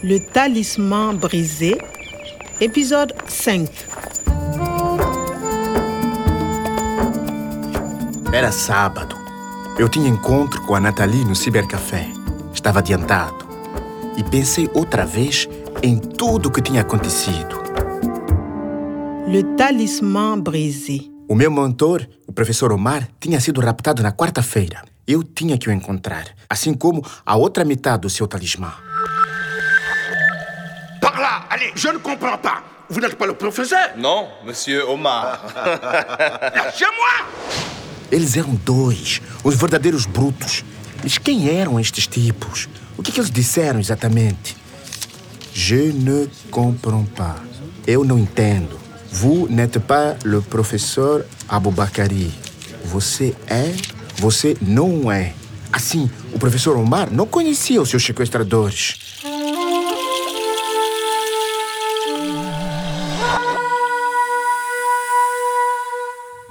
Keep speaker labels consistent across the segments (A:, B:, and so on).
A: Le talisman brisé, épisode 5.
B: Era sábado. Eu tinha encontro com a Nathalie no cibercafé. Estava adiantado. E pensei outra vez em tudo o que tinha acontecido.
A: Le talisman brisé.
B: O meu mentor, o professor Omar, tinha sido raptado na quarta-feira. Eu tinha que o encontrar, assim como a outra metade do seu talismã.
C: Allez, je ne comprends pas. Vous n'êtes pas le professeur
D: Non, monsieur Omar.
C: Lâchez-moi
B: Eles eram dois, os verdadeiros brutos. Mas quem eram estes tipos? O que, que eles disseram exatamente? Je ne comprends pas. Eu não entendo. Vous n'êtes pas le professeur Aboubakari. Você é, você não é. Assim, o professor Omar não conhecia os seus sequestradores.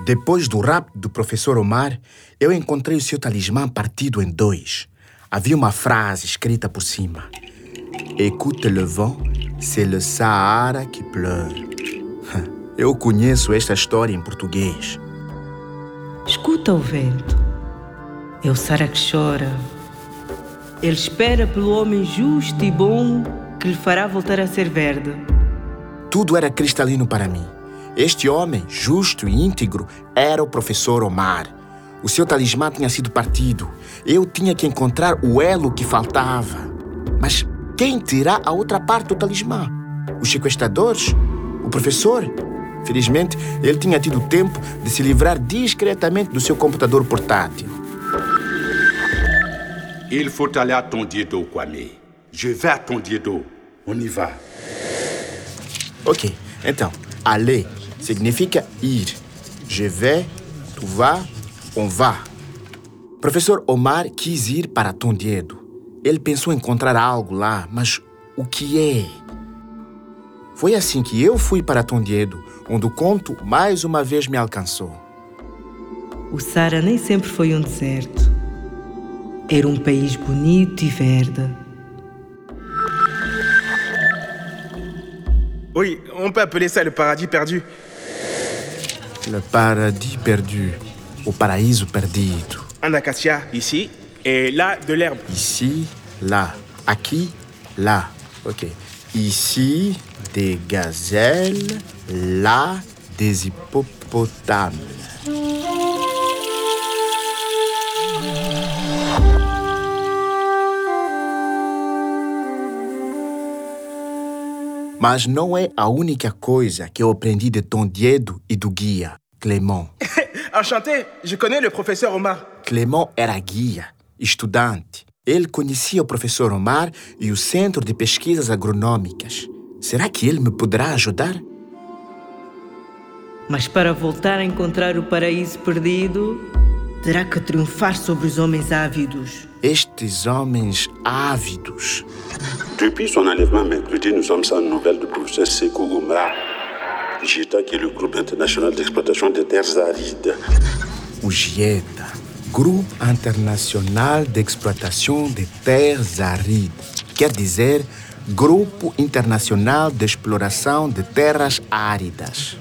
B: Depois do rapto do professor Omar, eu encontrei o seu talismã partido em dois. Havia uma frase escrita por cima. Écoute le vent, c'est le Sahara qui pleure. Eu conheço esta história em português.
E: Escuta o vento. É o Sara que chora. Ele espera pelo homem justo e bom que lhe fará voltar a ser verde.
B: Tudo era cristalino para mim. Este homem, justo e íntegro, era o professor Omar. O seu talismã tinha sido partido. Eu tinha que encontrar o elo que faltava. Mas quem terá a outra parte do talismã? Os sequestradores? O professor? Felizmente, ele tinha tido tempo de se livrar discretamente do seu computador portátil.
C: Il faut aller à Tondiedo, Kwame. Je vais à Tondiedo. On y va.
B: Ok, então, aller significa ir. Je vais, tu vas, on va. Professor Omar quis ir para Tondiedo. Ele pensou encontrar algo lá, mas o que é? Foi assim que eu fui para Tondiedo, onde o conto mais uma vez me alcançou.
E: O Sara nem sempre foi um deserto. Era um país bonito e verde.
F: Oui, on peut appeler ça le paradis perdu.
B: Le paradis perdu, o paraíso perdido.
F: Un acacia ici, et là, de l'herbe.
B: Ici, là. Aqui, là. Ok. Ici, des gazelles, là, des hippopotames. Mas não é a única coisa que eu aprendi de Tondiedo e do guia, Clément.
F: Enchanté, je connais le professeur Omar.
B: Clément era guia, estudante. Ele conhecia o professor Omar e o Centro de Pesquisas Agronômicas. Será que ele me poderá ajudar?
E: Mas para voltar a encontrar o paraíso perdido, terá que triunfar sobre os homens ávidos.
B: Estes homens ávidos.
G: Depuis son enlèvement mercredi, nous sommes sans nouvelles du professeur Sekou Omar, GITA, qui est le groupe international d'exploitation des terres arides.
B: O GIETA, Grupo Internacional de Exploitação de Terras Áridas, quer dizer Grupo Internacional de Exploração de Terras Áridas.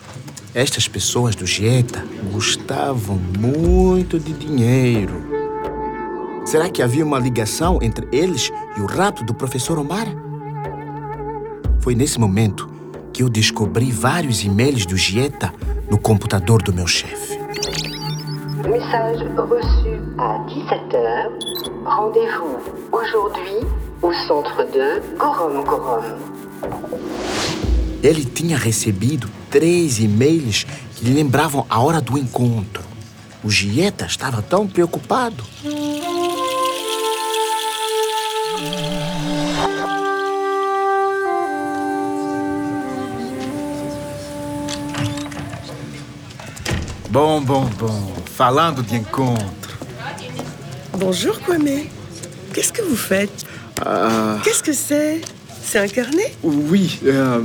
B: Estas pessoas do GIETA gostavam muito de dinheiro. Será que havia uma ligação entre eles e o rato do professor Omar? Foi nesse momento que eu descobri vários e-mails do Gieta no computador do meu chefe.
H: Message reçu à 17h. Rendez-vous aujourd'hui au centre de Gorom Gorom.
B: Ele tinha recebido três e-mails que lhe lembravam a hora do encontro. O Gieta estava tão preocupado. Bom, bom, bom. Falando de encontro.
I: Bonjour Kwame. Qu'est-ce que vous faites
J: Ah,
I: Qu'est-ce que c'est C'est un carnet
J: oui, euh,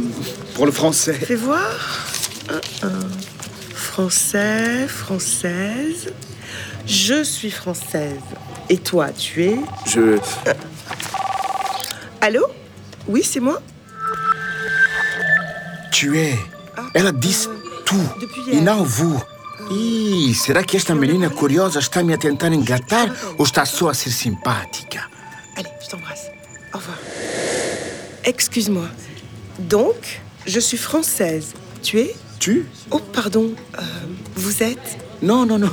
J: pour le français.
I: Fais voir. Un, un. Français, française. Je suis française. Et toi, tu es
J: Je.
I: Allô? Oui, c'est moi?
B: Tu é. Ela disse tu
I: depuis
B: e não vous. Ih, será que esta menina curiosa está me a tentar engatar ou está só a ser simpática?
I: Allez, je t'embrasse. Au revoir. Excuse-moi. Donc, je suis française. Tu es?
J: Tu?
I: Oh, pardon. euh, vous êtes?
J: Non, non, non.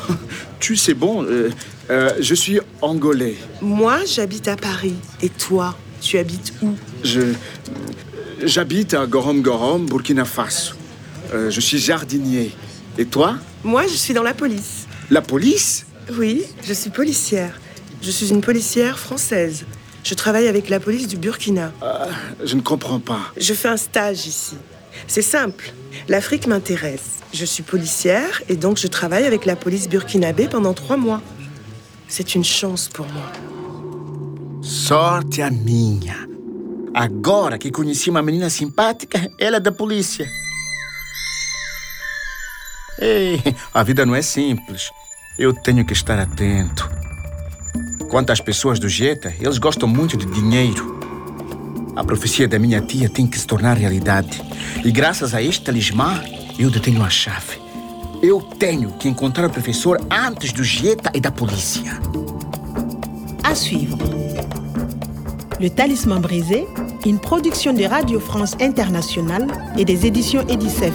J: Tu, c'est bon. euh, euh, je suis angolais.
I: Moi, j'habite à Paris. Et toi, tu habites où?
J: Je. J'habite à Gorom Gorom, Burkina Faso. Je suis jardinier. Et toi?
I: Moi, je suis dans la police.
J: La police?
I: Oui, je suis policière. Je suis une policière française. Je travaille avec la police du Burkina.
J: Je ne comprends pas.
I: Je fais un stage ici. C'est simple. L'Afrique m'intéresse. Je suis policière et donc je travaille avec la police burkinabé pendant trois mois. C'est une chance pour moi.
B: Sorte a minha. Agora que conheci uma menina simpática, ela é da polícia. Ei, a vida não é simples. Eu tenho que estar atento. Quanto às pessoas do Jeta, eles gostam muito de dinheiro. A profecia da minha tia tem que se tornar realidade. E graças a este talismã, eu detenho a chave. Eu tenho que encontrar o professor antes do Jeta e da polícia.
A: À suivre. Le Talisman brisé, une production de Radio France Internationale et des éditions Edicef.